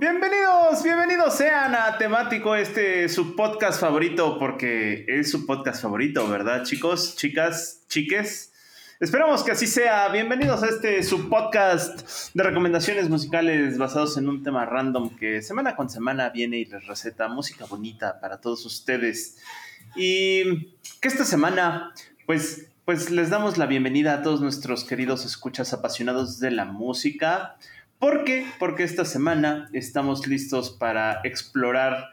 Bienvenidos, bienvenidos sean a Temático, este su podcast favorito, porque es su podcast favorito, ¿verdad, chicos, chicas, chiques? Esperamos que así sea. Bienvenidos a este su podcast de recomendaciones musicales basados en un tema random que semana con semana viene y les receta música bonita para todos ustedes. Y que esta semana, pues, pues les damos la bienvenida a todos nuestros queridos escuchas apasionados de la música. ¿Por qué? Porque esta semana estamos listos para explorar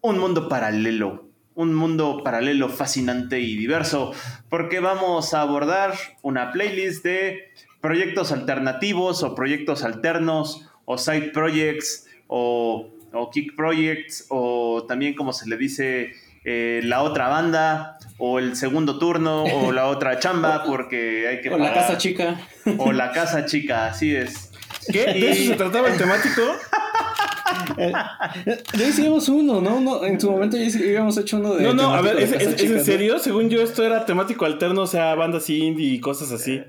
un mundo paralelo, un mundo paralelo fascinante y diverso, porque vamos a abordar una playlist de proyectos alternativos o proyectos alternos o side projects o, o kick projects o también como se le dice eh, la otra banda o el segundo turno o la otra chamba porque hay que... O la casa chica. O la casa chica, así es. ¿Qué? ¿De eso se trataba el temático? ya hicimos uno, ¿no? En su momento ya habíamos hecho uno de. No, no, a ver, ¿es, es, en serio? Según yo, esto era temático alterno, o sea, bandas indie y cosas así.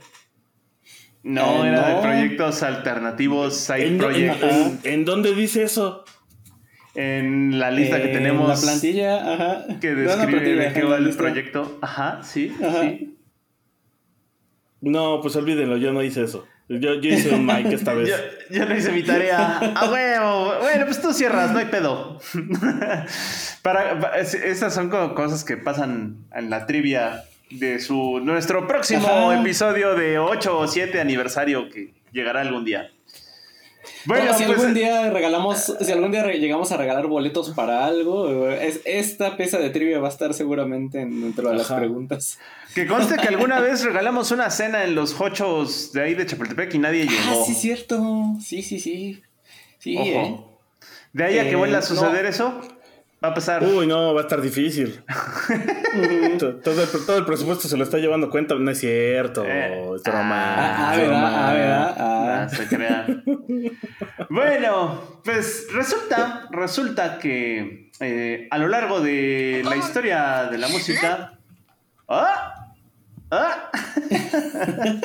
No, eh, era de proyectos alternativos, side ¿En, projects. En, en, dónde dice eso? En la lista que tenemos. La plantilla, ajá. Que describe de qué va el proyecto. Ajá, sí, ajá. sí. No, pues olvídenlo, yo no hice eso. Yo, yo hice un mic esta vez. yo, yo, no hice mi tarea. ¡A huevo! Bueno, pues tú cierras, no hay pedo. para, para, esas son como cosas que pasan en la trivia de su nuestro próximo Ajá. episodio de 8 o 7 aniversario que llegará algún día. Bueno, bueno si pues, algún día regalamos, si algún día llegamos a regalar boletos para algo, es, esta pieza de trivia va a estar seguramente dentro de las Ajá. preguntas. Que conste que alguna vez regalamos una cena en los hochos de ahí de Chapultepec y nadie llegó. Ah, sí, cierto. Sí, sí, sí. Sí, Ojo. ¿eh? De ahí a que eh, vuelva a suceder no. eso, va a pasar. Uy, no, va a estar difícil. todo, el, todo, el, presupuesto se lo está llevando cuenta. No es cierto. Eh. Es broma. Ah, ah, ¿verdad? Ah, ¿verdad? Ah. No, se crea. bueno, pues resulta, resulta que eh, a lo largo de la historia de la música. ¡Ah! ¿Ah?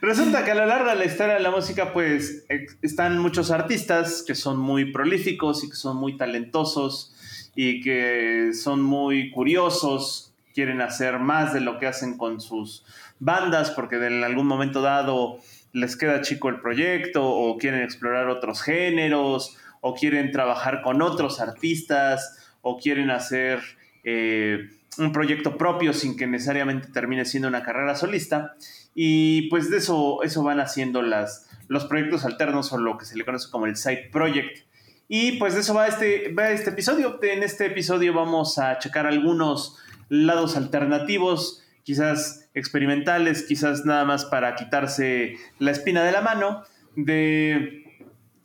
Resulta que a lo largo de la historia de la música, pues están muchos artistas que son muy prolíficos y que son muy talentosos y que son muy curiosos, quieren hacer más de lo que hacen con sus bandas porque en algún momento dado les queda chico el proyecto o quieren explorar otros géneros o quieren trabajar con otros artistas o quieren hacer... Eh, un proyecto propio sin que necesariamente termine siendo una carrera solista. Y pues de eso, eso van haciendo las, los proyectos alternos o lo que se le conoce como el side project. Y pues de eso va este, va este episodio. En este episodio vamos a checar algunos lados alternativos, quizás experimentales, quizás nada más para quitarse la espina de la mano, de,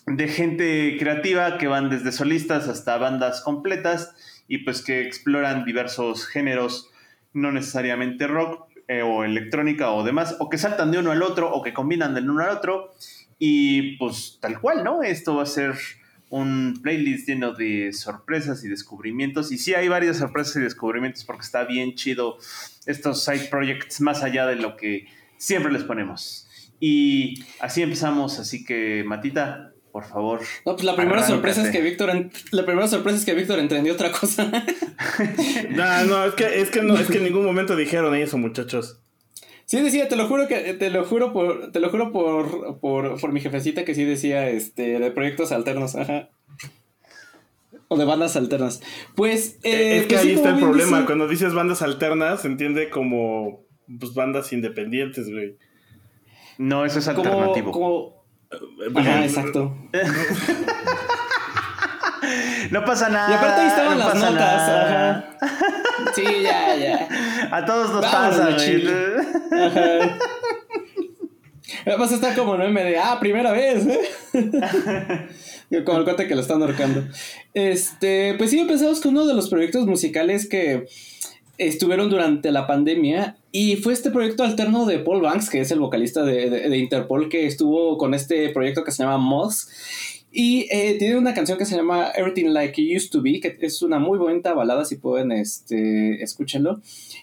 de gente creativa que van desde solistas hasta bandas completas y pues que exploran diversos géneros, no necesariamente rock eh, o electrónica o demás, o que saltan de uno al otro o que combinan de uno al otro. Y pues tal cual, ¿no? Esto va a ser un playlist lleno de sorpresas y descubrimientos. Y sí hay varias sorpresas y descubrimientos porque está bien chido estos side projects más allá de lo que siempre les ponemos. Y así empezamos, así que Matita, por favor. No, pues la primera sorpresa es que Víctor la primera sorpresa es que Víctor entendió otra cosa. no, no, es que es que no, es que en ningún momento dijeron eso, muchachos. Sí decía, te lo juro que te lo juro por te lo juro por por, por mi jefecita que sí decía este de proyectos alternos, ajá. O de bandas alternas. Pues eh, es que pues ahí sí, está el problema, dice... cuando dices bandas alternas se entiende como pues bandas independientes, güey. No, eso es alternativo. Como, como Ajá, exacto. no pasa nada. Y aparte ahí estaban no las notas. Nada. Ajá. Sí, ya, ya. A todos nos Vámonos, pasa, güey. Ajá. Vas a estar como en de, ah, primera vez, ¿eh? como el cuate que lo están ahorcando. Este, pues sí, empezamos con uno de los proyectos musicales que estuvieron durante la pandemia y fue este proyecto alterno de Paul Banks, que es el vocalista de, Interpol, que estuvo con este proyecto que se llama Moss. Y eh, tiene una canción que se llama Everything Like It Used to Be, que es una muy bonita balada, si pueden, este, escúchenlo.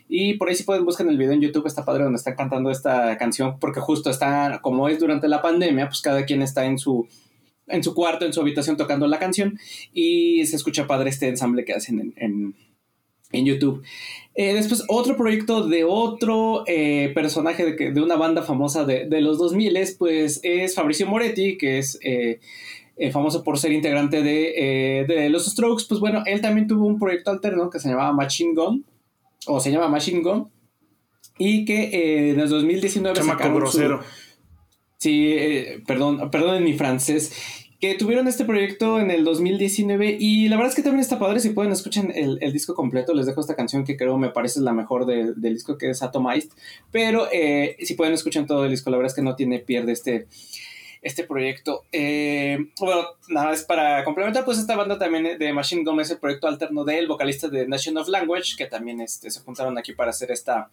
Y por ahí si pueden buscar el video en YouTube, está padre donde están cantando esta canción, porque justo está, como es durante la pandemia, pues cada quien está en su, en su cuarto, en su habitación tocando la canción y se escucha padre este ensamble que hacen en, en YouTube. Eh, después, otro proyecto de otro eh, personaje de, de, una banda famosa de, de, los 2000 pues es Fabricio Moretti, que es eh, famoso por ser integrante de, de, los Strokes. Pues bueno, él también tuvo un proyecto alterno que se llamaba Machine Gun, o se llama Machine Gun, y que en el 2019 sacaron grosero. Sí, perdón, perdón en mi francés que tuvieron este proyecto en el 2019 y la verdad es que también está padre, si pueden escuchen el, disco completo, les dejo esta canción que creo me parece la mejor del disco que es Atomized, pero eh, si pueden escuchar todo el disco, la verdad es que no tiene pierde este, este proyecto. Eh, bueno, nada más para complementar, pues esta banda también de Machine Gun el proyecto alterno del vocalista de Nation of Language, que también este, se juntaron aquí para hacer esta,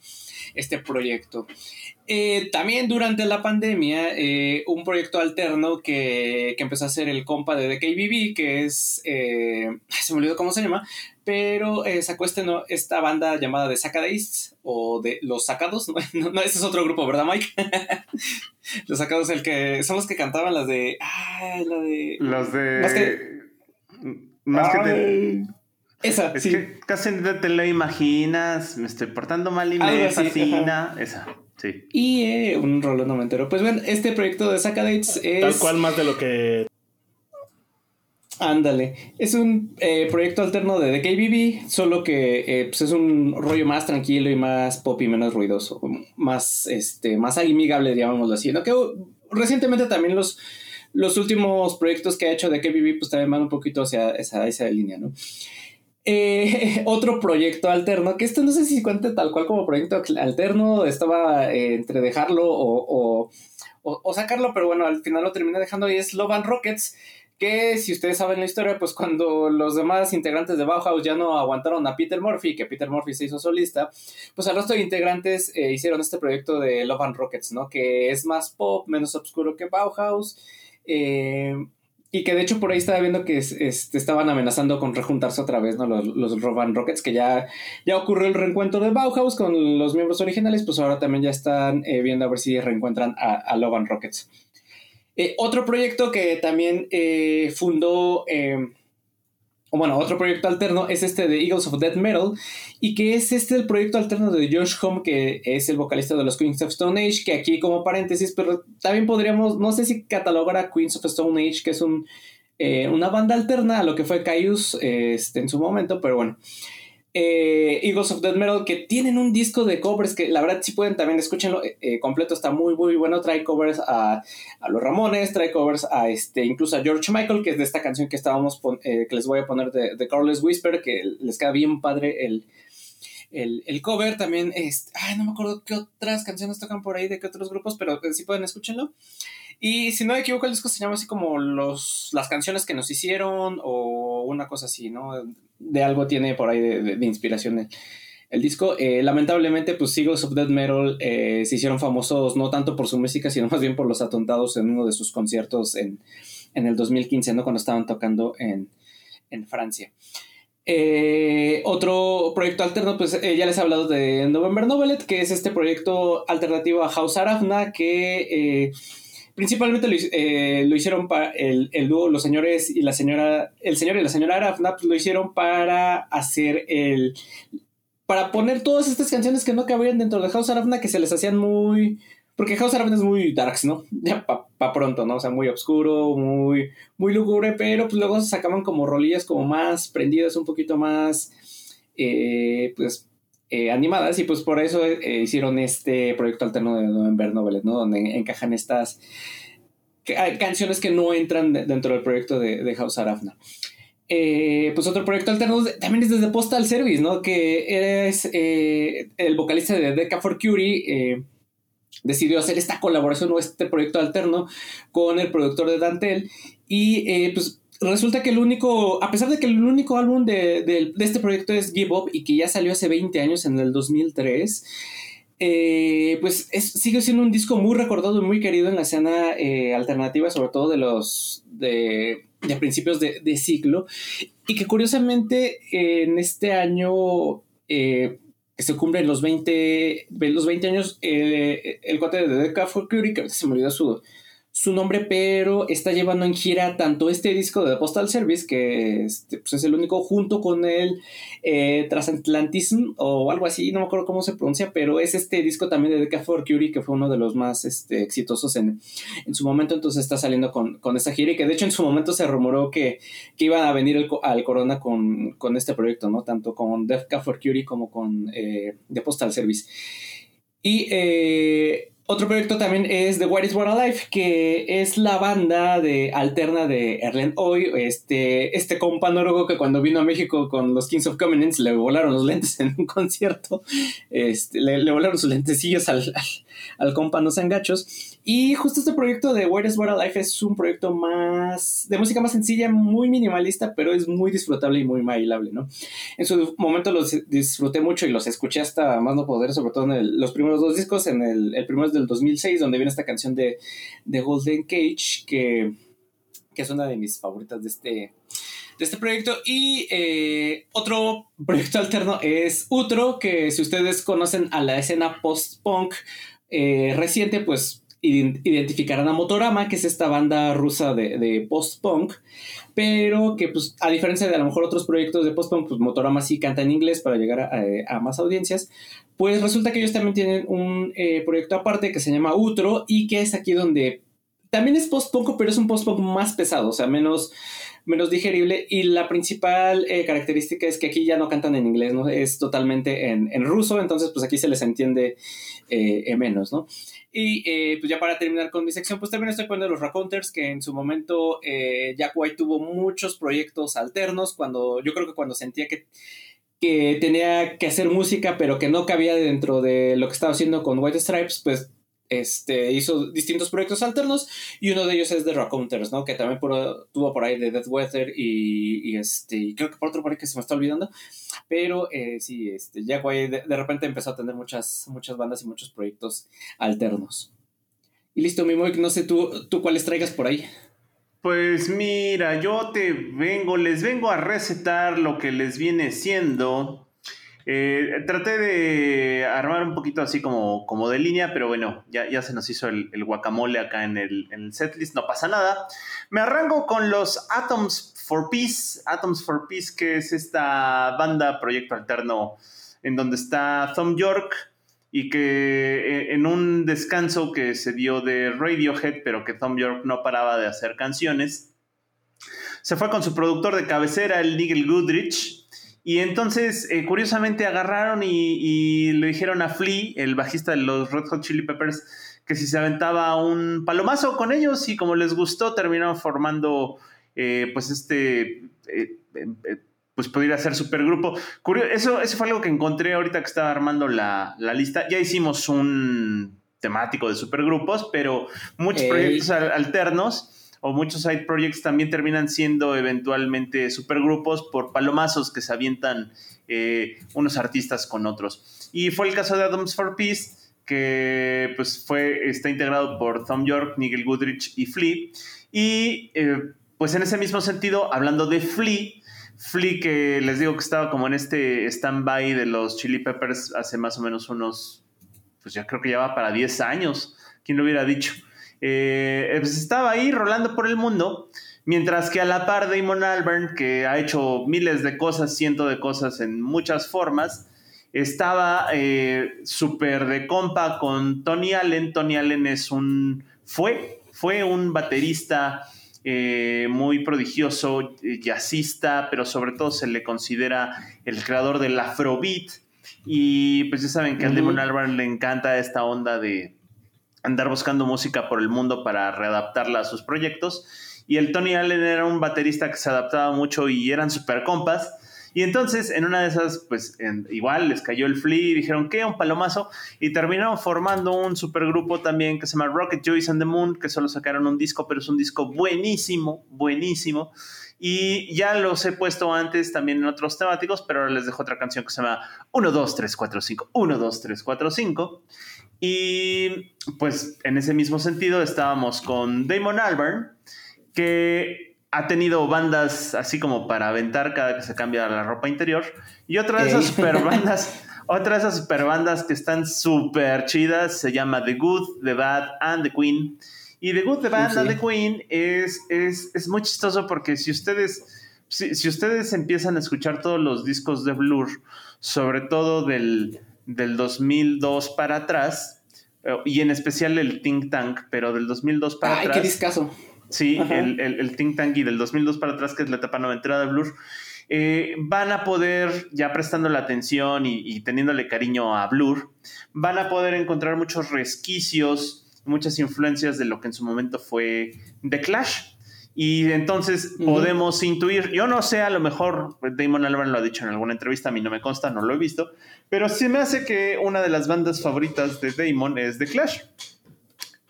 este proyecto. Eh, también durante la pandemia, eh, un proyecto alterno que, que, empezó a ser el compa de The KBB, que es, se me olvidó cómo se llama, pero sacó este, no, esta banda llamada The Sacadists o de Los Sacados, no, ese es otro grupo, ¿verdad, Mike? los Sacados, el que son los que cantaban las de. Ah, la de. Las de. Más que. Más que te... Esa, es que casi no te lo imaginas. Me estoy portando mal y me fascina. Esa, sí. Y eh, un rollo no me entero. Pues bueno, este proyecto de Sacadates es. Tal cual más de lo que Ándale, es un eh, proyecto alterno de The KBB, solo que eh, pues es un rollo más tranquilo y más pop y menos ruidoso, más, este, más amigable, digámoslo así, ¿no? Que uh, recientemente también los, los últimos proyectos que ha hecho The KBB pues también van un poquito hacia esa, línea, ¿no? Eh, otro proyecto alterno, que esto no sé si cuenta tal cual como proyecto alterno, estaba entre dejarlo o, o, sacarlo, pero bueno, al final lo terminé dejando y es Love and Rockets, que si ustedes saben la historia, pues cuando los demás integrantes de Bauhaus ya no aguantaron a Peter Murphy, que Peter Murphy se hizo solista, pues el resto de integrantes eh, hicieron este proyecto de Love and Rockets, ¿no? Que es más pop, menos oscuro que Bauhaus. Eh, y que de hecho por ahí estaba viendo que estaban amenazando con rejuntarse otra vez, ¿no? Los, los Love Rockets, que ya, ya ocurrió el reencuentro de Bauhaus con los miembros originales, pues ahora también ya están eh, viendo a ver si reencuentran a, a Love and Rockets. Eh, otro proyecto que también eh, fundó, eh, o bueno, otro proyecto alterno es este de Eagles of Death Metal, y que es este el proyecto alterno de Josh Home, que es el vocalista de los Queens of Stone Age, que aquí como paréntesis, pero también podríamos, no sé si catalogar a Queens of Stone Age, que es un, una banda alterna a lo que fue Caius este, en su momento, pero bueno. Eh, Eagles of Death Metal, que tienen un disco de covers que la verdad si pueden también escúchenlo eh, eh, completo, está muy muy bueno, trae covers a, los Ramones, trae covers a este, incluso a George Michael, que es de esta canción que estábamos que les voy a poner de, de Carlos Whisper, que les queda bien padre el, el, cover, también, este, ay, no me acuerdo qué otras canciones tocan por ahí, de qué otros grupos, pero si pueden escúchenlo. Y si no me equivoco, el disco se llama así como los, las canciones que nos hicieron o una cosa así, ¿no? De algo tiene por ahí de, inspiración el, disco. Eh, lamentablemente, pues Eagles of Death Metal eh, se hicieron famosos no tanto por su música, sino más bien por los atontados en uno de sus conciertos en, en el 2015, ¿no? Cuando estaban tocando en, en Francia. Eh, otro proyecto alterno, pues ya les he hablado de November Novelet, que es este proyecto alternativo a House Arafna, que principalmente lo, eh, hicieron para el, el, dúo, los señores y la señora, el señor y la señora Arafna, pues lo hicieron para hacer el, para poner todas estas canciones que no cabían dentro de House Arafna, que se les hacían muy, porque House Arafna es muy darks, ¿no? Ya pa, pronto, ¿no? O sea, muy oscuro, muy, muy lúgubre, pero pues luego se sacaban como rolillas como más prendidas, un poquito más, eh, pues eh, animadas y pues por eso eh, hicieron este proyecto alterno de November Novelet, ¿no? Donde encajan estas canciones que no entran dentro del proyecto de, House Arafna. Eh, pues otro proyecto alterno también es desde Postal Service, ¿no? Que es el vocalista de Deca for Curie, decidió hacer esta colaboración o este proyecto alterno con el productor de Dantel. Y eh, pues resulta que el único, a pesar de que el único álbum de, este proyecto es Give Up y que ya salió hace 20 años, en el 2003, eh, pues sigue siendo un disco muy recordado y muy querido en la escena eh, alternativa, sobre todo de los de, principios de, de, siglo, y que curiosamente en este año que se cumplen los 20, los 20 años, eh, el cuate de Deca Fury, que se me olvidó su, su nombre, pero está llevando en gira tanto este disco de The Postal Service, que este, pues, es el único, junto con el eh, Transatlantism o algo así, no me acuerdo cómo se pronuncia, pero es este disco también de Deca Curie, que fue uno de los más este, exitosos en, en, su momento, entonces está saliendo con, con esta gira y que de hecho en su momento se rumoró que, que iba a venir al Corona con, con, este proyecto, ¿no? Tanto con Deca Curie como con eh, The Postal Service. Y eh, otro proyecto también es The What is What Alive, que es la banda de alterna de Erlen Hoy, este, este compa noruego que cuando vino a México con los Kings of Convenience le volaron los lentes en un concierto, este, le, volaron sus lentecillos al, al, compa No Sean Gachos. Y justo este proyecto de What is What Alive es un proyecto más, de música más sencilla, muy minimalista, pero es muy disfrutable y muy bailable, ¿no? En su momento los disfruté mucho y los escuché hasta más no poder, sobre todo en los primeros dos discos, en el, el primero es del 2006, donde viene esta canción de, de Golden Cage, que, que, es una de mis favoritas de este, de este proyecto. Y eh, otro proyecto alterno es Utro, que si ustedes conocen a la escena post-punk eh, reciente, pues identificarán a Motorama, que es esta banda rusa de, de post-punk, pero que pues a diferencia de a lo mejor otros proyectos de post-punk, pues Motorama sí canta en inglés para llegar a, más audiencias, pues resulta que ellos también tienen un eh, proyecto aparte que se llama Utro y que es aquí donde también es post-punk, pero es un post-punk más pesado, o sea, menos menos digerible y la principal eh, característica es que aquí ya no cantan en inglés, ¿no? Es totalmente en, en ruso, entonces pues aquí se les entiende eh, menos, ¿no? Y eh, pues ya para terminar con mi sección, pues también estoy poniendo los Raconteurs, que en su momento Jack White tuvo muchos proyectos alternos, cuando yo creo que cuando sentía que, que tenía que hacer música, pero que no cabía dentro de lo que estaba haciendo con White Stripes, pues este, hizo distintos proyectos alternos y uno de ellos es The Raconteurs, ¿no? Que también tuvo por ahí de Death Weather y, este, creo que por otro por que se me está olvidando, pero eh, sí, este, Jack White de, repente empezó a tener muchas, muchas bandas y muchos proyectos alternos. Y listo, mi Moik, no sé tú, tú cuáles traigas por ahí. Pues mira, yo te vengo, les vengo a recetar lo que les viene siendo eh, traté de armar un poquito así como, como de línea, pero bueno, ya, ya se nos hizo el, guacamole acá en el, setlist, no pasa nada. Me arranco con los Atoms for Peace, Atoms for Peace, que es esta banda, proyecto alterno, en donde está Tom York y que eh, en un descanso que se dio de Radiohead, pero que Tom York no paraba de hacer canciones, se fue con su productor de cabecera, el Nigel Goodrich, y entonces, eh, curiosamente, agarraron y, le dijeron a Flea, el bajista de los Red Hot Chili Peppers, que si se aventaba un palomazo con ellos y como les gustó, terminaron formando eh, pues este... Eh, pues podría ser supergrupo. Eso, eso fue algo que encontré ahorita que estaba armando la, lista. Ya hicimos un temático de supergrupos, pero muchos proyectos alternos o muchos side projects también terminan siendo eventualmente supergrupos por palomazos que se avientan eh, unos artistas con otros. Y fue el caso de Adams for Peace, que pues fue, está integrado por Tom York, Nigel Goodrich y Flea. Y eh, pues en ese mismo sentido, hablando de Flea, Flea que les digo que estaba como en este stand-by de los Chili Peppers hace más o menos unos, pues ya creo que ya va para 10 años, ¿quién lo hubiera dicho? Eh, pues estaba ahí rolando por el mundo, mientras que a la par Damon Albarn, que ha hecho miles de cosas, cientos de cosas en muchas formas, estaba eh, súper de compa con Tony Allen. Tony Allen es un, fue, fue un baterista eh, muy prodigioso, jazzista, pero sobre todo se le considera el creador del afrobeat. Y pues ya saben que a Damon Albarn le encanta esta onda de, andar buscando música por el mundo para readaptarla a sus proyectos. Y el Tony Allen era un baterista que se adaptaba mucho y eran super compas. Y entonces, en una de esas, pues igual les cayó el flea y dijeron, ¿qué? Un palomazo. Y terminaron formando un supergrupo también que se llama Rocket Joyce and the Moon, que solo sacaron un disco, pero es un disco buenísimo, buenísimo. Y ya los he puesto antes también en otros temáticos, pero ahora les dejo otra canción que se llama 1, 2, 3, 4, 5. 1, 2, 3, 4, 5. Y pues en ese mismo sentido estábamos con Damon Albarn, que ha tenido bandas así como para aventar cada que se cambia la ropa interior. Y otra de esas super bandas, otra de esas super bandas que están súper chidas se llama The Good, The Bad and The Queen. Y The Good, The Bad and The Queen es, es, es, muy chistoso porque si ustedes, si, si, ustedes empiezan a escuchar todos los discos de Blur, sobre todo del, del 2002 para atrás, eh, y en especial el Think Tank, pero del 2002 para Ay, atrás. qué discazo. Sí, el, el, el, Think Tank y del 2002 para atrás, que es la etapa noventera de Blur, eh, van a poder, ya prestando la atención y, y, teniéndole cariño a Blur, van a poder encontrar muchos resquicios, muchas influencias de lo que en su momento fue The Clash. Y entonces uh -huh. podemos intuir, yo no sé, a lo mejor Damon Albarn lo ha dicho en alguna entrevista, a mí no me consta, no lo he visto, pero sí me hace que una de las bandas favoritas de Damon es The Clash.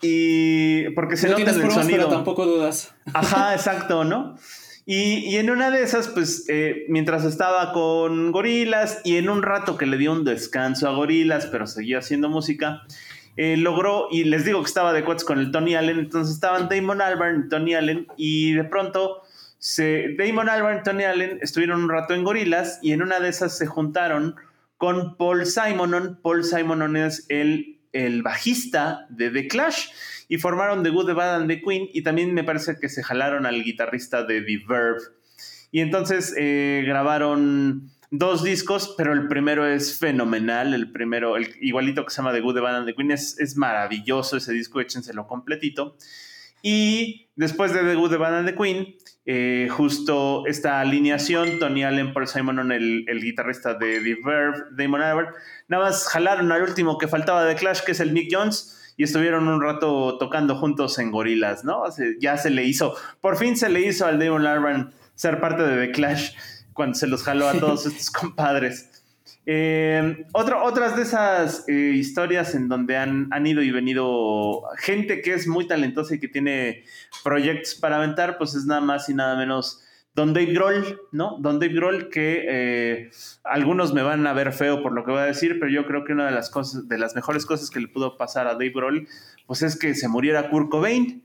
Y porque se no nota en el pruebas, sonido. Pero tampoco dudas. Ajá, exacto, ¿no? Y, y, en una de esas, pues, eh, mientras estaba con Gorilas y en un rato que le dio un descanso a Gorilas, pero seguía haciendo música, eh, logró, y les digo que estaba de cuates con el Tony Allen, entonces estaban Damon Albarn y Tony Allen, y de pronto se, Damon Albarn y Tony Allen estuvieron un rato en Gorilas, y en una de esas se juntaron con Paul Simonon. Paul Simonon es el, el bajista de The Clash, y formaron The Good, The Bad and The Queen, y también me parece que se jalaron al guitarrista de The Verve. Y entonces eh, grabaron dos discos, pero el primero es fenomenal, el primero, el igualito que se llama The Good, The Bad and The Queen, es, es maravilloso ese disco, échenselo completito. Y después de The Good, The Bad and The Queen, eh, justo esta alineación, Tony Allen, Paul Simon, el, el, guitarrista de The Verve, Damon Albarn, nada más jalaron al último que faltaba de Clash, que es el Nick Jones, y estuvieron un rato tocando juntos en Gorilas, ¿no? O sea, ya se le hizo, por fin se le hizo al Damon Albarn ser parte de The Clash cuando se los jaló a todos estos compadres. Eh, otro, otras de esas eh, historias en donde han, han, ido y venido gente que es muy talentosa y que tiene proyectos para aventar, pues es nada más y nada menos Don Dave Grohl, ¿no? Don Dave Grohl, que eh, algunos me van a ver feo por lo que voy a decir, pero yo creo que una de las cosas, de las mejores cosas que le pudo pasar a Dave Grohl, pues es que se muriera Kurt Cobain.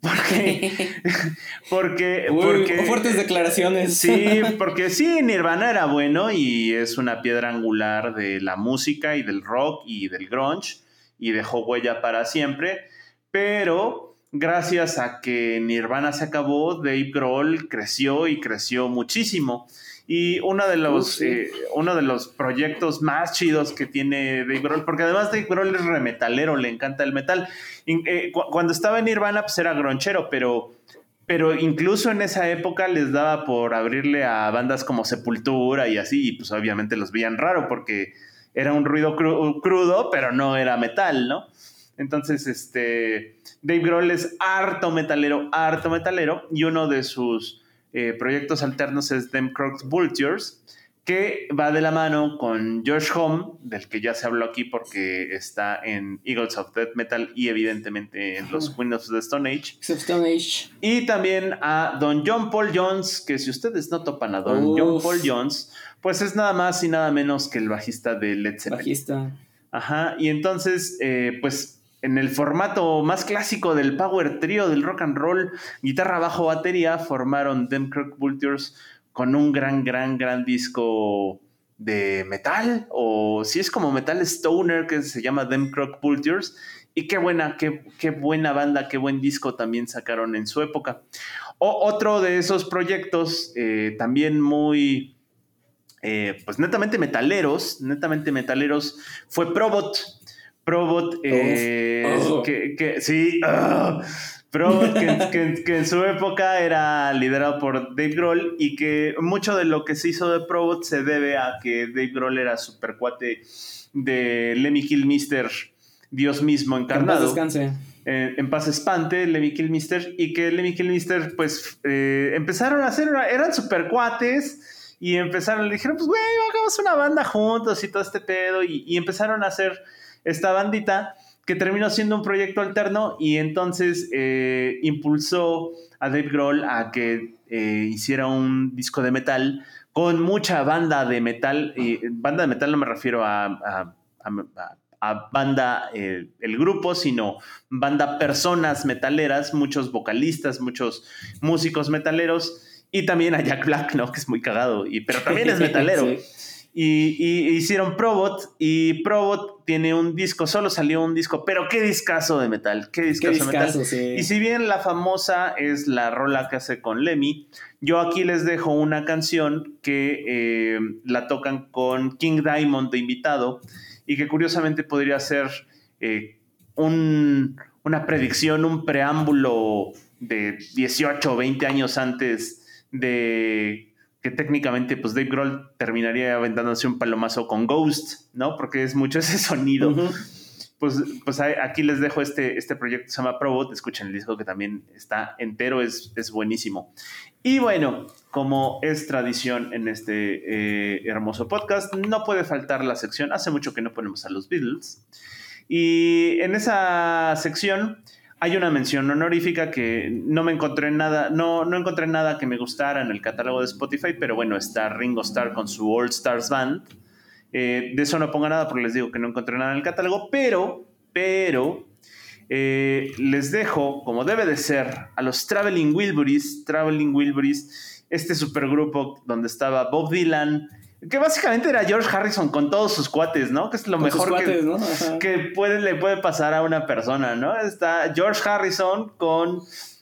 Porque, porque, Uy, porque fuertes declaraciones. Sí, porque sí, Nirvana era bueno y es una piedra angular de la música y del rock y del grunge y dejó huella para siempre, pero gracias a que Nirvana se acabó, Dave Grohl creció y creció muchísimo. Y uno de los, uh, sí. eh, uno de los proyectos más chidos que tiene Dave Grohl, porque además Dave Grohl es remetalero, le encanta el metal. Y, eh, cu cuando estaba en Nirvana, pues era gronchero, pero, pero incluso en esa época les daba por abrirle a bandas como Sepultura y así, y pues obviamente los veían raro porque era un ruido cru crudo, pero no era metal, ¿no? Entonces, este, Dave Grohl es harto metalero, harto metalero, y uno de sus eh, proyectos alternos es Them Crocs Vultures, que va de la mano con Josh Home, del que ya se habló aquí porque está en Eagles of Death Metal y evidentemente en los Queens of the Stone Age. Stone Age. Y también a Don John Paul Jones, que si ustedes no topan a Don Uf. John Paul Jones, pues es nada más y nada menos que el bajista de Led Zeppelin. Bajista. Ajá, y entonces, eh, pues en el formato más clásico del power trio del rock and roll, guitarra, bajo, batería, formaron Them Crook Vultures con un gran, gran, gran disco de metal, o si es como metal stoner, que se llama Them Crook Vultures, y qué buena, qué, qué, buena banda, qué buen disco también sacaron en su época. O, otro de esos proyectos, eh, también muy, eh, pues netamente metaleros, netamente metaleros, fue Probot. Probot, eh, oh. que, que, sí, oh, Probot, que, que, que, en su época era liderado por Dave Grohl y que mucho de lo que se hizo de Probot se debe a que Dave Grohl era super cuate de Lemmy Kilmister, Dios mismo encarnado. En paz descanse. Eh, en paz espante, Lemmy Kilmister, y que Lemmy Kilmister, pues, eh, empezaron a hacer, eran super cuates y empezaron, le dijeron, pues, güey, hagamos una banda juntos y todo este pedo, y, y empezaron a hacer esta bandita que terminó siendo un proyecto alterno y entonces eh, impulsó a Dave Grohl a que eh, hiciera un disco de metal con mucha banda de metal. Y banda de metal no me refiero a, a- a- a banda, eh, el grupo, sino banda personas metaleras, muchos vocalistas, muchos músicos metaleros y también a Jack Black, ¿no? Que es muy cagado, y, pero también es metalero. Sí. Y, y hicieron Probot y Probot tiene un disco, solo salió un disco, pero qué discazo de metal, qué Qué discazo de metal. discazo, sí. Y si bien la famosa es la rola que hace con Lemmy, yo aquí les dejo una canción que eh, la tocan con King Diamond de invitado y que curiosamente podría ser eh, un- una predicción, un preámbulo de 18 o 20 años antes de que técnicamente pues Dave Grohl terminaría aventándose un palomazo con Ghost, ¿no? Porque es mucho ese sonido pues, pues aquí les dejo este, este proyecto, se llama Probot, escuchen el disco que también está entero, es, es buenísimo. Y bueno, como es tradición en este eh, hermoso podcast, no puede faltar la sección, hace mucho que no ponemos a los Beatles, y en esa sección hay una mención honorífica que no me encontré nada, no, no encontré nada que me gustara en el catálogo de Spotify, pero bueno, está Ringo Starr con su All Stars Band. Eh, de eso no pongo nada porque les digo que no encontré nada en el catálogo, pero, pero, eh, les dejo, como debe de ser, a los Traveling Wilburys, Traveling Wilburys, este supergrupo donde estaba Bob Dylan, que básicamente era George Harrison con todos sus cuates, ¿no? Que es lo Con mejor que, puede, le puede pasar a una persona, ¿no? Está George Harrison con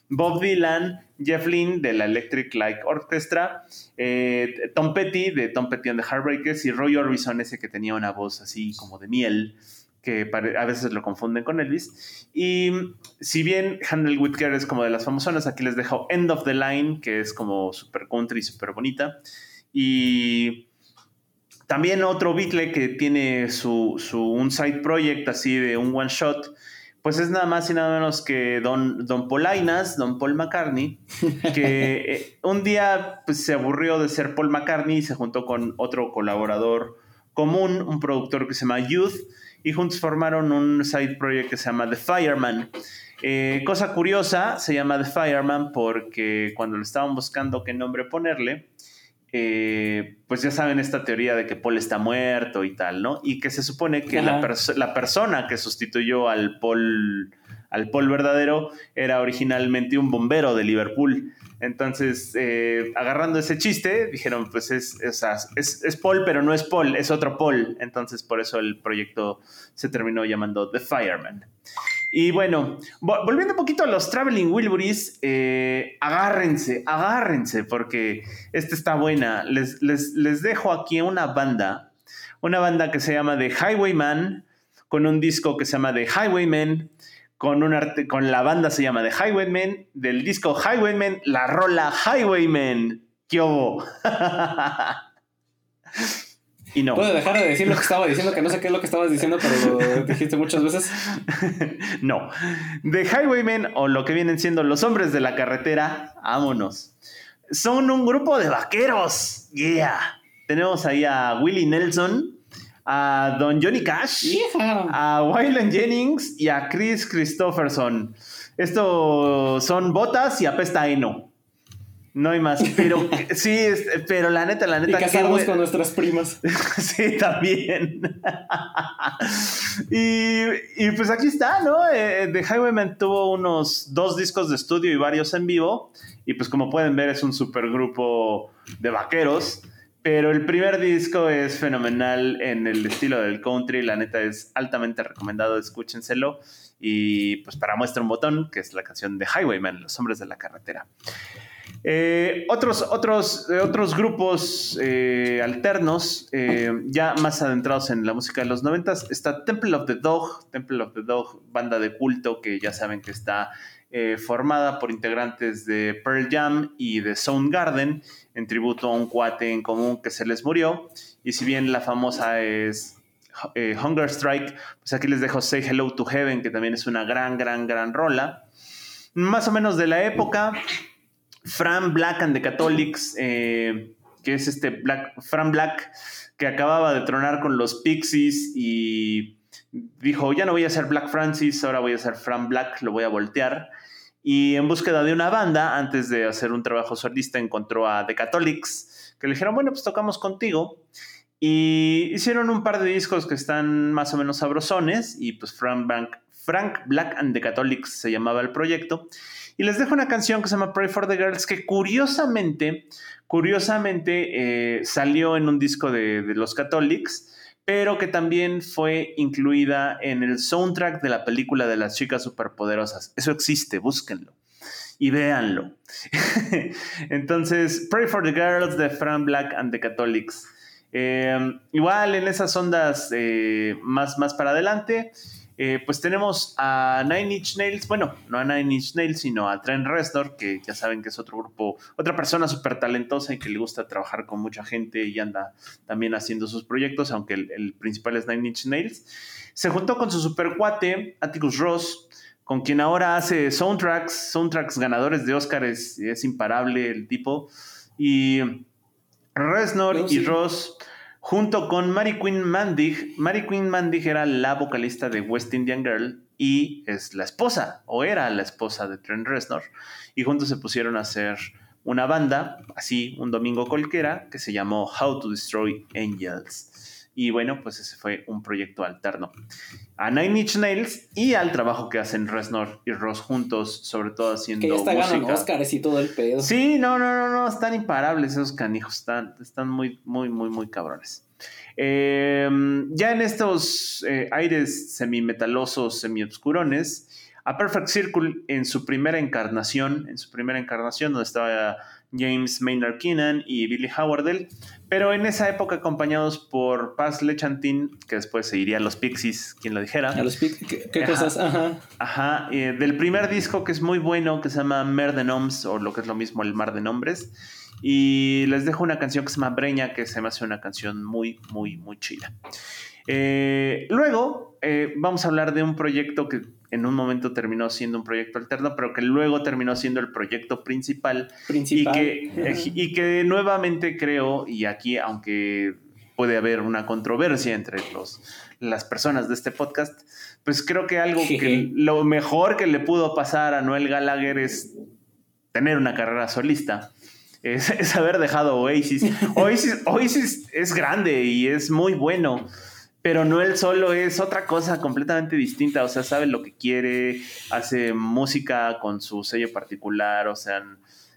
Bob Dylan, Jeff Lynne de la Electric Light Orchestra, eh, Tom Petty de Tom Petty and the Heartbreakers y Roy Orbison, ese que tenía una voz así como de miel, que a veces lo confunden con Elvis. Y si bien Handel Whitaker es como de las famosonas, aquí les dejo End of the Line, que es como super country, super bonita. Y también otro Beatle que tiene su, su- un side project así de un one shot, pues es nada más y nada menos que Don, Don Polainas, Don Paul McCartney, que eh, un día pues, se aburrió de ser Paul McCartney y se juntó con otro colaborador común, un productor que se llama Youth, y juntos formaron un side project que se llama The Fireman. Eh, cosa curiosa, se llama The Fireman porque cuando le estaban buscando qué nombre ponerle, eh, pues ya saben esta teoría de que Paul está muerto y tal, ¿no? Y que se supone que la, Ajá. perso- la persona que sustituyó al Paul, al Paul verdadero era originalmente un bombero de Liverpool. Entonces, eh, agarrando ese chiste, dijeron, pues es, es, es, es Paul, pero no es Paul, es otro Paul. Entonces, por eso el proyecto se terminó llamando The Fireman. Y bueno, vo- volviendo un poquito a los Traveling Wilburys, eh, agárrense, agárrense, porque esta está buena. Les, les, les dejo aquí una banda, una banda que se llama The Highwayman, con un disco que se llama The Highwayman, con, un arte, con la banda se llama The Highwayman, del disco Highwayman, la rola Highwayman. ¿Qué hubo? y no. Puedo dejar de decir lo que estaba diciendo, que no sé qué es lo que estabas diciendo, pero lo dijiste muchas veces. no. The Highwaymen, o lo que vienen siendo los hombres de la carretera, vámonos. Son un grupo de vaqueros. Yeah. Tenemos ahí a Willie Nelson, a Don Johnny Cash, a Wyland Jennings y a Chris Christopherson. Esto son botas y apesta a heno. No hay más. Pero sí, es- pero la neta, la Y neta. qué casarnos con nuestras primas. Sí, también. y, y pues aquí está, ¿no? Eh, The Highwayman tuvo unos dos discos de estudio y varios en vivo. Y pues como pueden ver es un supergrupo de vaqueros. Pero el primer disco es fenomenal en el estilo del country. La neta es altamente recomendado, escúchenselo. Y pues para muestra un botón, que es la canción de Highwayman, Los Hombres de la Carretera. Eh, otros, otros, eh, otros grupos eh, alternos, ya más adentrados en la música de los noventas, está Temple of the Dog, Temple of the Dog, banda de culto que ya saben que está formada por integrantes de Pearl Jam y de Soundgarden, en tributo a un cuate en común que se les murió. Y si bien la famosa es Hunger Strike, pues aquí les dejo Say Hello to Heaven, que también es una gran, gran, gran rola. Más o menos de la época, Fran Black and the Catholics, eh, que es este Black, Fran Black, que acababa de tronar con los Pixies y dijo, ya no voy a ser Black Francis, ahora voy a ser Fran Black, lo voy a voltear. Y en búsqueda de una banda, antes de hacer un trabajo solista, encontró a The Catholics, que le dijeron, bueno, pues tocamos contigo. Y hicieron un par de discos que están más o menos sabrosones, y pues Frank Frank Black and The Catholics se llamaba el proyecto. Y les dejo una canción que se llama Pray for the Girls, que curiosamente, curiosamente eh, salió en un disco de, los Catholics pero que también fue incluida en el soundtrack de la película de las chicas superpoderosas. Eso existe, búsquenlo y véanlo. Entonces, Pray for the Girls de Fran Black and the Catholics. Eh, igual en esas ondas eh, más, más para adelante, eh, pues tenemos a Nine Inch Nails, bueno, no a Nine Inch Nails, sino a Trent Reznor, que ya saben que es otro grupo, otra persona súper talentosa y que le gusta trabajar con mucha gente y anda también haciendo sus proyectos, aunque el, principal es Nine Inch Nails. Se juntó con su super cuate, Atticus Ross, con quien ahora hace soundtracks, soundtracks ganadores de Oscar, es, imparable el tipo. Y Reznor y Ross junto con Mary Queen Mandig. Mary Queen Mandig era la vocalista de West Indian Girl y es la esposa, o era la esposa de Trent Reznor, y juntos se pusieron a hacer una banda, así, un domingo cualquiera, que se llamó How to Destroy Angels. Y bueno, pues ese fue un proyecto alterno a Nine Inch Nails y al trabajo que hacen Reznor y Ross juntos, sobre todo haciendo. Que ya está ganando Oscars y todo el pedo. Sí, no, no, no, no, están imparables esos canijos, están, están muy, muy, muy, muy cabrones. Eh, ya en estos eh, aires semi-metalosos, semi-obscurones, a Perfect Circle en su primera encarnación, en su primera encarnación, donde estaba James Maynard Keenan y Billy Howardell, pero en esa época acompañados por Paz Lechantin, que después seguiría a los Pixies, quien lo dijera. A los Pixies, ¿qué, cosas? Ajá. Ajá, eh, del primer disco que es muy bueno, que se llama Mer de Noms, o lo que es lo mismo, El Mar de Nombres. Y les dejo una canción que se llama Breña, que se me hace una canción muy, muy, muy chida. Eh, luego eh, vamos a hablar de un proyecto que en un momento terminó siendo un proyecto alterno, pero que luego terminó siendo el proyecto principal. principal. Y, que, y que nuevamente creo, y aquí aunque puede haber una controversia entre los, las personas de este podcast, pues creo que algo que lo mejor que le pudo pasar a Noel Gallagher es tener una carrera solista. Es, es haber dejado Oasis. Oasis. Oasis es grande y es muy bueno pero no él solo es otra cosa completamente distinta, o sea, sabe lo que quiere, hace música con su sello particular, o sea,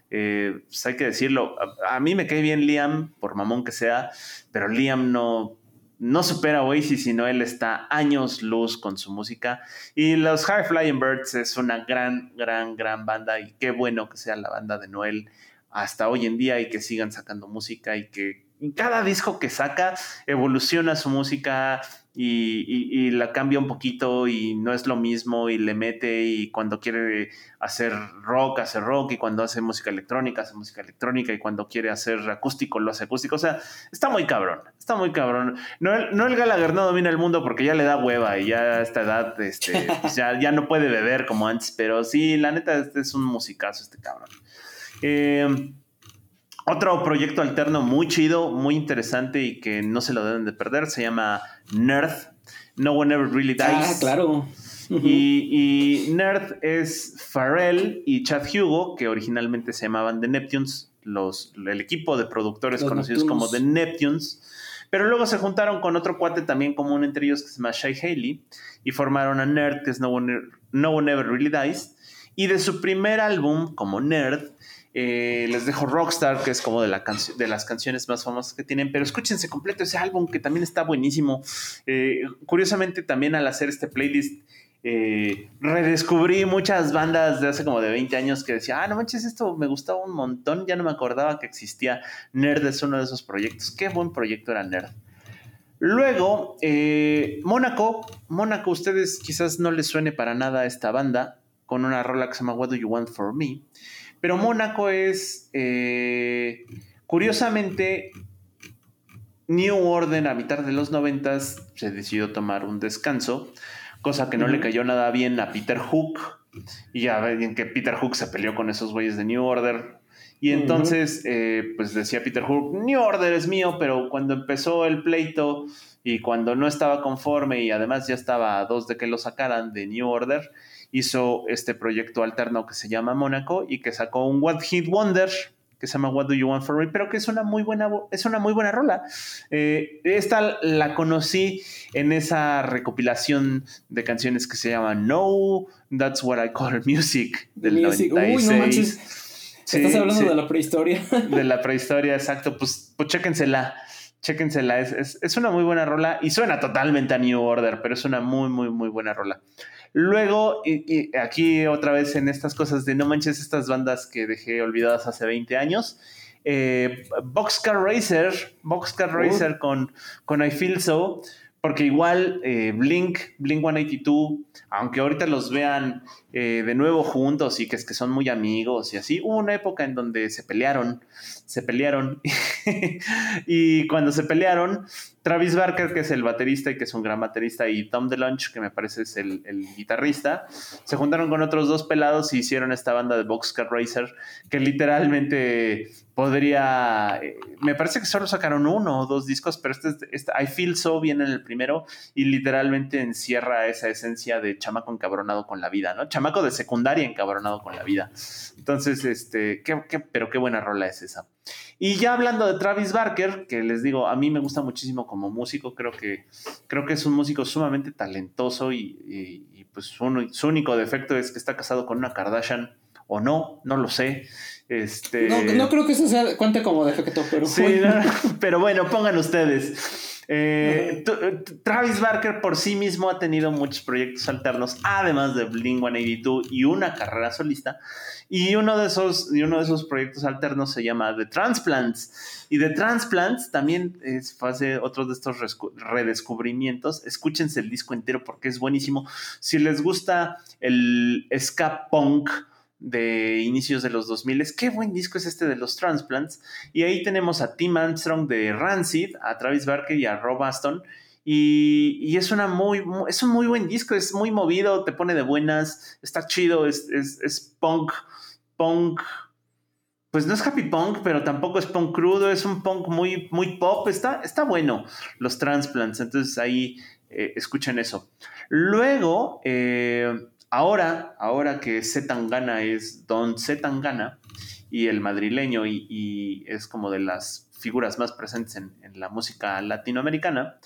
eh, pues hay que decirlo, a, mí me cae bien Liam, por mamón que sea, pero Liam no, no supera a Oasis, sino él está años luz con su música. Y los High Flying Birds es una gran, gran, gran banda y qué bueno que sea la banda de Noel hasta hoy en día y que sigan sacando música y que cada disco que saca evoluciona su música y, la cambia un poquito y no es lo mismo y le mete y cuando quiere hacer rock hace rock y cuando hace música electrónica hace música electrónica y cuando quiere hacer acústico lo hace acústico. O sea, está muy cabrón, está muy cabrón. No, no el Gallagher no domina el mundo porque ya le da hueva y ya a esta edad este, pues ya, ya no puede beber como antes, pero sí, la neta este es un musicazo este cabrón. Eh, otro proyecto alterno muy chido, muy interesante y que no se lo deben de perder se llama Nerd. No One Ever Really Dies. Ah, claro. y, Nerd es Pharrell y Chad Hugo, que originalmente se llamaban The Neptunes, los, el equipo de productores conocidos como The Neptunes. Pero luego se juntaron con otro cuate también común entre ellos que se llama Shy Haley y formaron a Nerd, que es no no One Ever Really Dies. Y de su primer álbum como Nerd, eh, les dejo Rockstar, que es como de, la de las canciones más famosas que tienen, pero escúchense completo ese álbum que también está buenísimo. Eh, curiosamente, también al hacer este playlist, eh, redescubrí muchas bandas de hace como de 20 años que decía, ah, no manches, esto me gustaba un montón, ya no me acordaba que existía. Nerd es uno de esos proyectos. Qué buen proyecto era Nerd. Luego, Mónaco. Mónaco, ustedes quizás no les suene para nada a esta banda, con una rola que se llama What Do You Want For Me. Pero Mónaco es, eh, curiosamente, New Order a mitad de los noventas se decidió tomar un descanso, cosa que no le cayó nada bien a Peter Hook. Y ya ven que Peter Hook se peleó con esos güeyes de New Order. Y entonces, eh, pues decía Peter Hook, New Order es mío, pero cuando empezó el pleito y cuando no estaba conforme y además ya estaba a dos de que lo sacaran de New Order, hizo este proyecto alterno que se llama Mónaco y que sacó un What Hit Wonder que se llama What Do You Want For Me, pero que es una muy buena, es una muy buena rola. Eh, esta la conocí en esa recopilación de canciones que se llama No, That's What I Call Music del music. 96. Uy, no manches. Estás hablando de la prehistoria. De la prehistoria, exacto. Pues, pues chéquensela. Chéquensela. Es, es, una muy buena rola y suena totalmente a New Order, pero es una muy, muy, muy buena rola. Luego, y, aquí otra vez en estas cosas de no manches estas bandas que dejé olvidadas hace 20 años. Eh, Boxcar Racer, Boxcar Racer con, con I Feel So, porque igual eh, Blink, Blink 182, aunque ahorita los vean eh, de nuevo juntos y que es que son muy amigos y así, hubo una época en donde se pelearon, se pelearon y cuando se pelearon, Travis Barker, que es el baterista y que es un gran baterista, y Tom DeLonge, que me parece es el, guitarrista, se juntaron con otros dos pelados y hicieron esta banda de Boxcar Racer, que literalmente podría. Eh, me parece que solo sacaron uno o dos discos, pero este, este, I Feel So viene en el primero y literalmente encierra esa esencia de chamaco encabronado con la vida, ¿no? Chamaco de secundaria encabronado con la vida. Entonces, este, qué, qué, pero qué buena rola es esa. Y ya hablando de Travis Barker, que les digo, a mí me gusta muchísimo como músico, creo que, creo que es un músico sumamente talentoso y, pues su, único defecto es que está casado con una Kardashian o no, no lo sé. Este... No, creo que eso sea, cuente como defecto, pero... Sí, pero bueno, pongan ustedes. Eh, Travis Barker por sí mismo ha tenido muchos proyectos alternos, además de Blink 182 y una carrera solista. Y uno de esos, y uno de esos proyectos alternos se llama The Transplants. Y The Transplants también es, hace otro de estos redescubrimientos. Escúchense el disco entero porque es buenísimo. Si les gusta el ska punk, de inicios de los 2000. Qué buen disco es este de los Transplants. Y ahí tenemos a Tim Armstrong de Rancid, a Travis Barker y a Rob Aston. Y, es, una muy, es un muy buen disco, es muy movido, te pone de buenas, está chido, es, es, punk, punk, pues no es happy punk, pero tampoco es punk crudo, es un punk muy, muy pop, está, está bueno los Transplants, entonces ahí eh, escuchen eso. Luego, eh, Ahora, ahora que Zetangana es Don Zetangana y el madrileño y, es como de las figuras más presentes en, la música latinoamericana,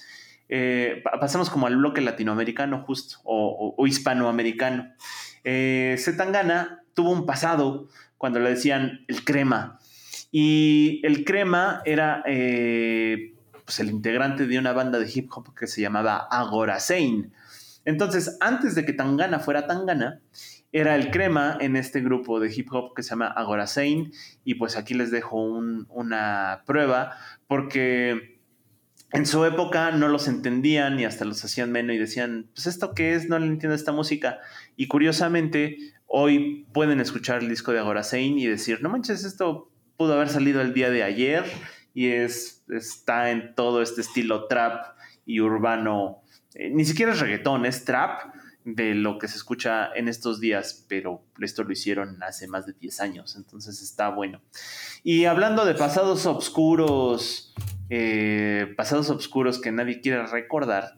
eh, pasamos como al bloque latinoamericano justo o, hispanoamericano. Eh, Zetangana tuvo un pasado cuando le decían el crema y el crema era eh, pues el integrante de una banda de hip hop que se llamaba Agora Zane entonces, antes de que Tangana fuera Tangana, era el crema en este grupo de hip hop que se llama Agora. Y pues aquí les dejo una prueba, porque en su época no los entendían y hasta los hacían menos y decían, pues esto qué es, no le entiendo esta música. Y curiosamente, hoy pueden escuchar el disco de Agora Sane y decir, no manches, esto pudo haber salido el día de ayer y es, está en todo este estilo trap y urbano eh, ni siquiera es reggaetón, es trap de lo que se escucha en estos días, pero esto lo hicieron hace más de 10 años, entonces está bueno. Y hablando de pasados oscuros, eh, pasados oscuros que nadie quiere recordar,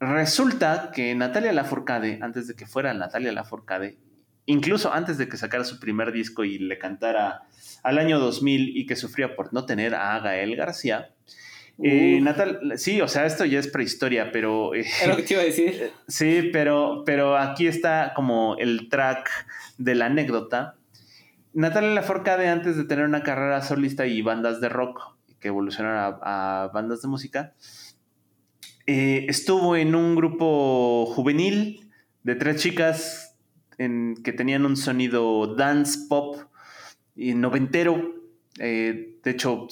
resulta que Natalia Lafourcade, antes de que fuera Natalia Lafourcade, incluso antes de que sacara su primer disco y le cantara al año 2000 y que sufría por no tener a Gael García, eh, Natal, sí, o sea, esto ya es prehistoria, pero... Eh, es lo que te iba a decir. Sí, pero, pero aquí está como el track de la anécdota. Natalia Laforcade, antes de tener una carrera solista y bandas de rock que evolucionaron a, bandas de música, eh, estuvo en un grupo juvenil de tres chicas en, que tenían un sonido dance pop y noventero. Eh, de hecho,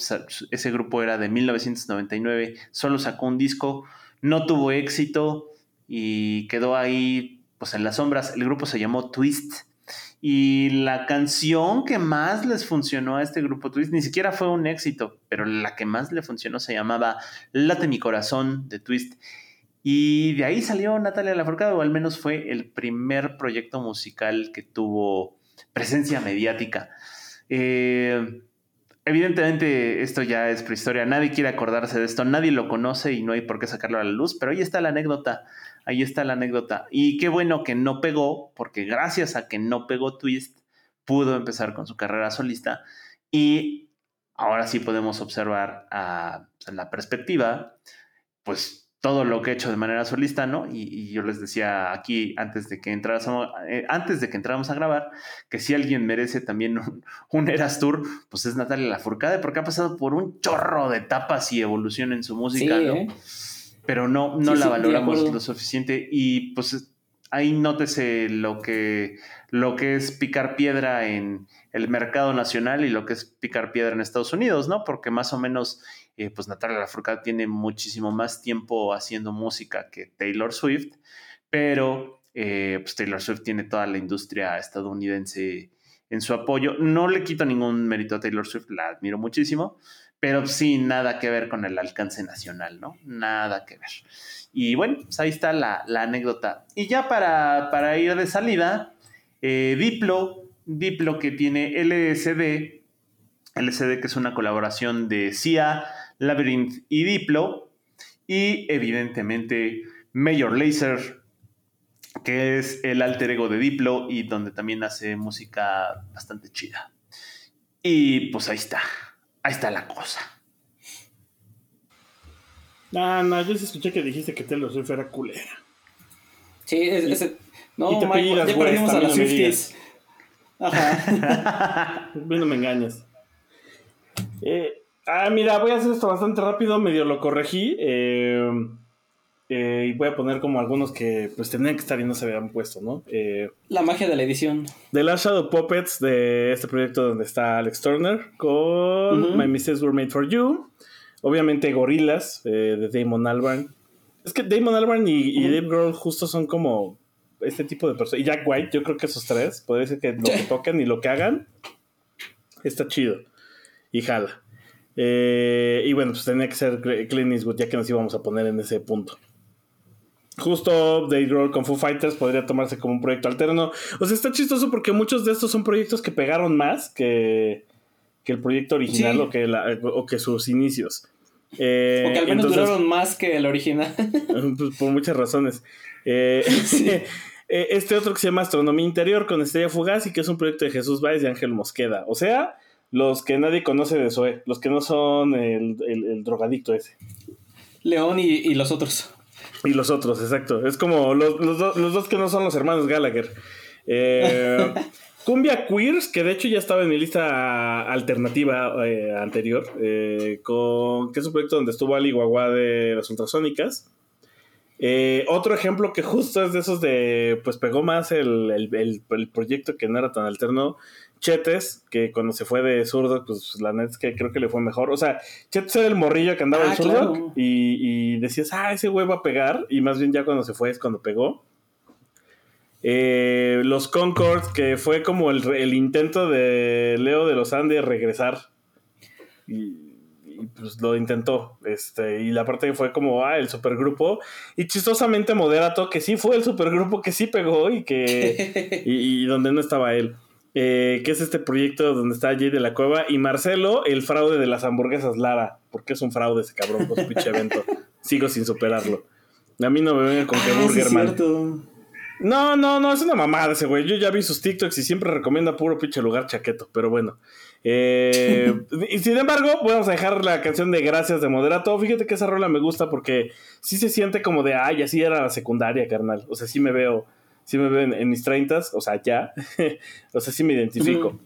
ese grupo era de 1999, solo sacó un disco, no tuvo éxito y quedó ahí pues en las sombras. El grupo se llamó Twist. Y la canción que más les funcionó a este grupo Twist ni siquiera fue un éxito, pero la que más le funcionó se llamaba Late mi corazón de Twist. Y de ahí salió Natalia Lafourcade, o al menos fue el primer proyecto musical que tuvo presencia mediática. Eh, evidentemente esto ya es prehistoria, nadie quiere acordarse de esto, nadie lo conoce y no hay por qué sacarlo a la luz, pero ahí está la anécdota, ahí está la anécdota. Y qué bueno que no pegó, porque gracias a que no pegó Twist, pudo empezar con su carrera solista y ahora sí podemos observar a, la perspectiva, pues todo lo que he hecho de manera solista, ¿no? Y, yo les decía aquí antes de que entráramos, eh, antes de que entráramos a grabar, que si alguien merece también un, Eras Tour, pues es Natalia Lafourcade, porque ha pasado por un chorro de etapas y evolución en su música, ¿no? ¿eh? Pero no, no la valoramos lo suficiente y pues ahí nótese lo que, lo que es picar piedra en el mercado nacional y lo que es picar piedra en Estados Unidos, ¿no? Porque más o menos eh, pues Natalia Lafourcade tiene muchísimo más tiempo haciendo música que Taylor Swift, pero eh, pues Taylor Swift tiene toda la industria estadounidense en su apoyo. No le quito ningún mérito a Taylor Swift, la admiro muchísimo, pero sí nada que ver con el alcance nacional, ¿no? Nada que ver. Y bueno, pues ahí está la, anécdota. Y ya para, ir de salida, eh, Diplo, Diplo que tiene LSD, LSD que es una colaboración de CIA, Labyrinth y Diplo. Y evidentemente Major Lazer, que es el alter ego de Diplo y donde también hace música bastante chida. Y pues ahí está, ahí está la cosa. No, no, yo sí escuché que dijiste que Taylor Swift era culera. Sí, es, no, y te ya perdimos a los Swifties. Ajá. no me engañas. Eh, Ah, mira, voy a hacer esto bastante rápido, medio lo corregí. Eh, eh, y voy a poner como algunos que pues tendrían que estar y no se habían puesto, ¿no? Eh, la magia de la edición. The Last Shadow Puppets de este proyecto donde está Alex Turner con My Mistakes Were Made For You. Obviamente Gorillas de Damon Albarn. Es que Damon Albarn y, Dave Grohl justo son como este tipo de personas. Y Jack White, yo creo que esos tres, podría ser que lo que toquen y lo que hagan está chido. Y jala. Eh, y bueno, pues tenía que ser Clint Eastwood, ya que nos íbamos a poner en ese punto. Justo Day Roll con Foo Fighters podría tomarse como un proyecto alterno. O sea, está chistoso porque muchos de estos son proyectos que pegaron más que, que el proyecto original o, que o que sus inicios. Eh, o que al menos duraron más que el original. Pues, por muchas razones. Eh, este otro que se llama Astronomía Interior con Estrella Fugaz y que es un proyecto de Jesús Báez y Ángel Mosqueda. O sea, los que nadie conoce de Zoe, los que no son el, drogadicto ese. León y, los otros. Y los otros, exacto. Es como los, dos que no son los hermanos Gallagher. Eh, Cumbia Queers, que de hecho ya estaba en mi lista alternativa eh, anterior, eh, con, que es un proyecto donde estuvo Ali Guagua de las ultrasónicas. otro ejemplo que justo es de esos de, pues pegó más el, el, proyecto que no era tan alterno, Chetes, que cuando se fue de zurdo, pues la neta es que creo que le fue mejor. O sea, Chetes era el morrillo que andaba en ah, zurdo y, decías, ah, ese güey va a pegar. Y más bien ya cuando se fue es cuando pegó. Eh, los Concords, que fue como el, intento de Leo de los Andes regresar. Y, pues lo intentó. Este, y la parte que fue como, ah, el supergrupo. Y chistosamente Moderato, que sí fue el supergrupo que sí pegó y que. y donde no estaba él. Eh, que es este proyecto donde está Jay de la Cueva, y Marcelo, el fraude de las hamburguesas Lara, porque es un fraude ese cabrón con su pinche evento. Sigo sin superarlo. A mí no me venga con que ah, Burger No, no, no, es una mamada ese güey. Yo ya vi sus TikToks y siempre recomienda puro pinche lugar chaqueto, pero bueno. Eh, y sin embargo, vamos a dejar la canción de Gracias de Moderato. Fíjate que esa rola me gusta porque sí se siente como de, ay, así era la secundaria, carnal. O sea, sí me veo sí me ven en mis 30, o sea, ya, o sea, sí me identifico.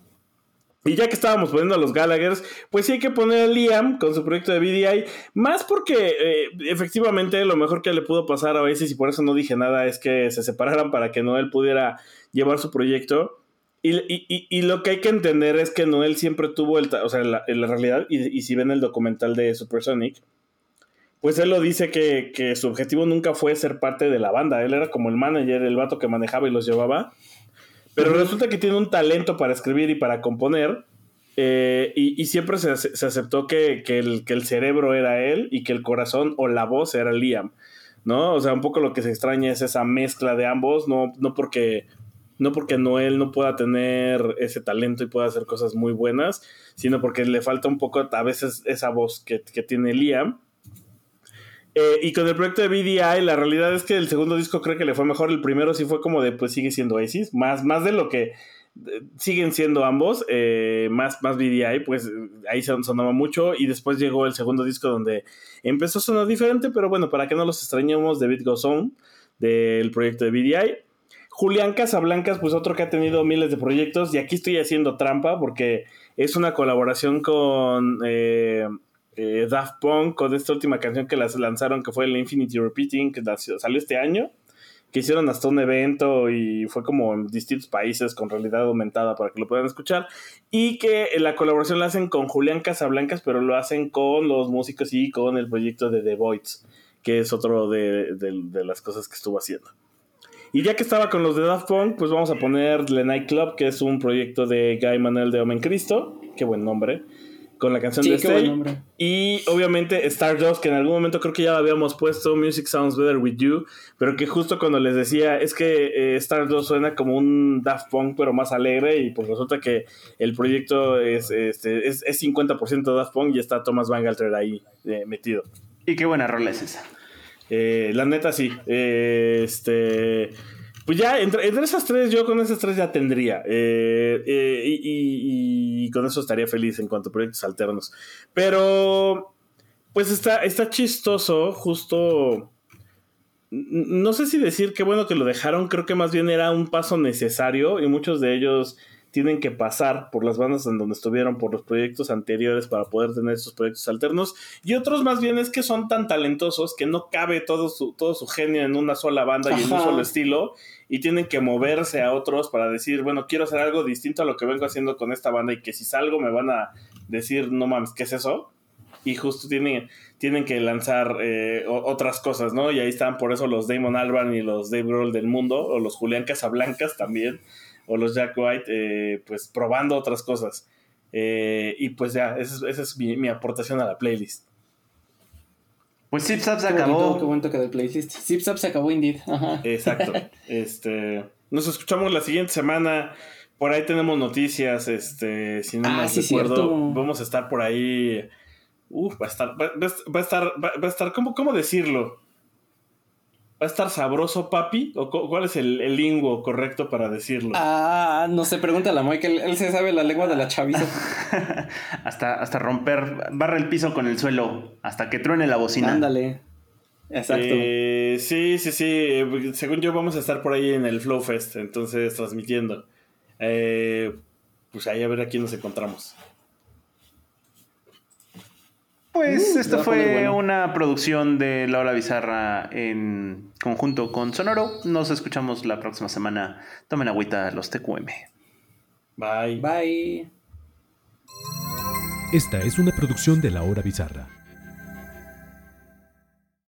Y ya que estábamos poniendo a los Gallaghers, pues sí hay que poner a Liam con su proyecto de BDI, más porque eh, efectivamente lo mejor que le pudo pasar a veces, y por eso no dije nada, es que se separaran para que Noel pudiera llevar su proyecto. Y, lo que hay que entender es que Noel siempre tuvo el, o sea, en la, realidad, y, y, si ven el documental de Supersonic, pues él lo dice que, su objetivo nunca fue ser parte de la banda. Él era como el manager, el vato que manejaba y los llevaba. Pero resulta que tiene un talento para escribir y para componer. Eh, y, siempre se, aceptó que, el, que, el, cerebro era él y que el corazón o la voz era Liam. ¿No? O sea, un poco lo que se extraña es esa mezcla de ambos. No, no porque no porque Noel no pueda tener ese talento y pueda hacer cosas muy buenas, sino porque le falta un poco a veces esa voz que, tiene Liam. Eh, y con el proyecto de BDI, la realidad es que el segundo disco creo que le fue mejor. El primero sí fue como de, pues sigue siendo Oasis, más, más de lo que siguen siendo ambos, eh, más, más BDI, pues ahí sonaba mucho. Y después llegó el segundo disco donde empezó a sonar diferente, pero bueno, para que no los extrañemos, David Goes On, del proyecto de BDI. Julián Casablancas, pues otro que ha tenido miles de proyectos, y aquí estoy haciendo trampa porque es una colaboración con eh, eh, Daft Punk, con esta última canción que las lanzaron, que fue el Infinity Repeating, que salió este año, que hicieron hasta un evento y fue como en distintos países con realidad aumentada para que lo puedan escuchar, y que la colaboración la hacen con Julián Casablancas, pero lo hacen con los músicos y con el proyecto de The Voids, que es otro de las cosas que estuvo haciendo. Y ya que estaba con los de Daft Punk, pues vamos a poner The Night Club, que es un proyecto de Guy Manuel de Omen Cristo. Qué buen nombre. Con la canción de Stay. Y obviamente Stardust, que en algún momento creo que ya habíamos puesto Music Sounds Better With You, pero que justo cuando les decía, es que eh, Stardust suena como un Daft Punk, pero más alegre, y pues resulta que el proyecto es, este, es, 50% Daft Punk y está Thomas Van Galter ahí eh, metido. Y qué buena rola es esa. Eh, la neta sí. Eh, este. Pues ya, entre, esas tres, yo con esas tres ya tendría. Eh, y, con eso estaría feliz en cuanto a proyectos alternos. Pero, pues está, está chistoso, justo. No sé si decir qué bueno que lo dejaron, creo que más bien era un paso necesario y muchos de ellos tienen que pasar por las bandas en donde estuvieron, por los proyectos anteriores para poder tener esos proyectos alternos. Y otros más bien es que son tan talentosos que no cabe todo su, todo su genio en una sola banda y en un solo estilo. Y tienen que moverse a otros para decir, bueno, quiero hacer algo distinto a lo que vengo haciendo con esta banda y que si salgo me van a decir, no mames, ¿qué es eso? Y justo tienen, tienen que lanzar eh, otras cosas, ¿no? Y ahí están por eso los Damon Albarn y los Dave Grohl del mundo, o los Julián Casablancas también o los Jack White, eh, pues probando otras cosas. Eh, y pues ya, esa es, mi, aportación a la playlist. Pues Zip Zap se acabó. qué buen toque del playlist. Zip Zap se acabó, indeed. Exacto. este, nos escuchamos la siguiente semana. Por ahí tenemos noticias. Este, si no ah, me recuerdo, vamos a estar por ahí. Uf, va a estar, va, a estar, va, a estar, ¿cómo, ¿cómo decirlo? ¿Va a estar sabroso, papi? ¿O cuál es el, el lingüo correcto para decirlo? Ah, no sé, pregúntale a Mike, él, él se sabe la lengua de la chaviza. hasta, hasta romper, barra el piso con el suelo, hasta que truene la bocina. Ándale. Exacto. Eh, sí, sí, sí. Según yo, vamos a estar por ahí en el Flow Fest, entonces transmitiendo. Eh, pues ahí a ver a quién nos encontramos. Pues uh, esto fue una producción de Laura Bizarra en conjunto con Sonoro. Nos escuchamos la próxima semana. Tomen agüita los TQM. Bye. Bye. Esta es una producción de La Hora Bizarra.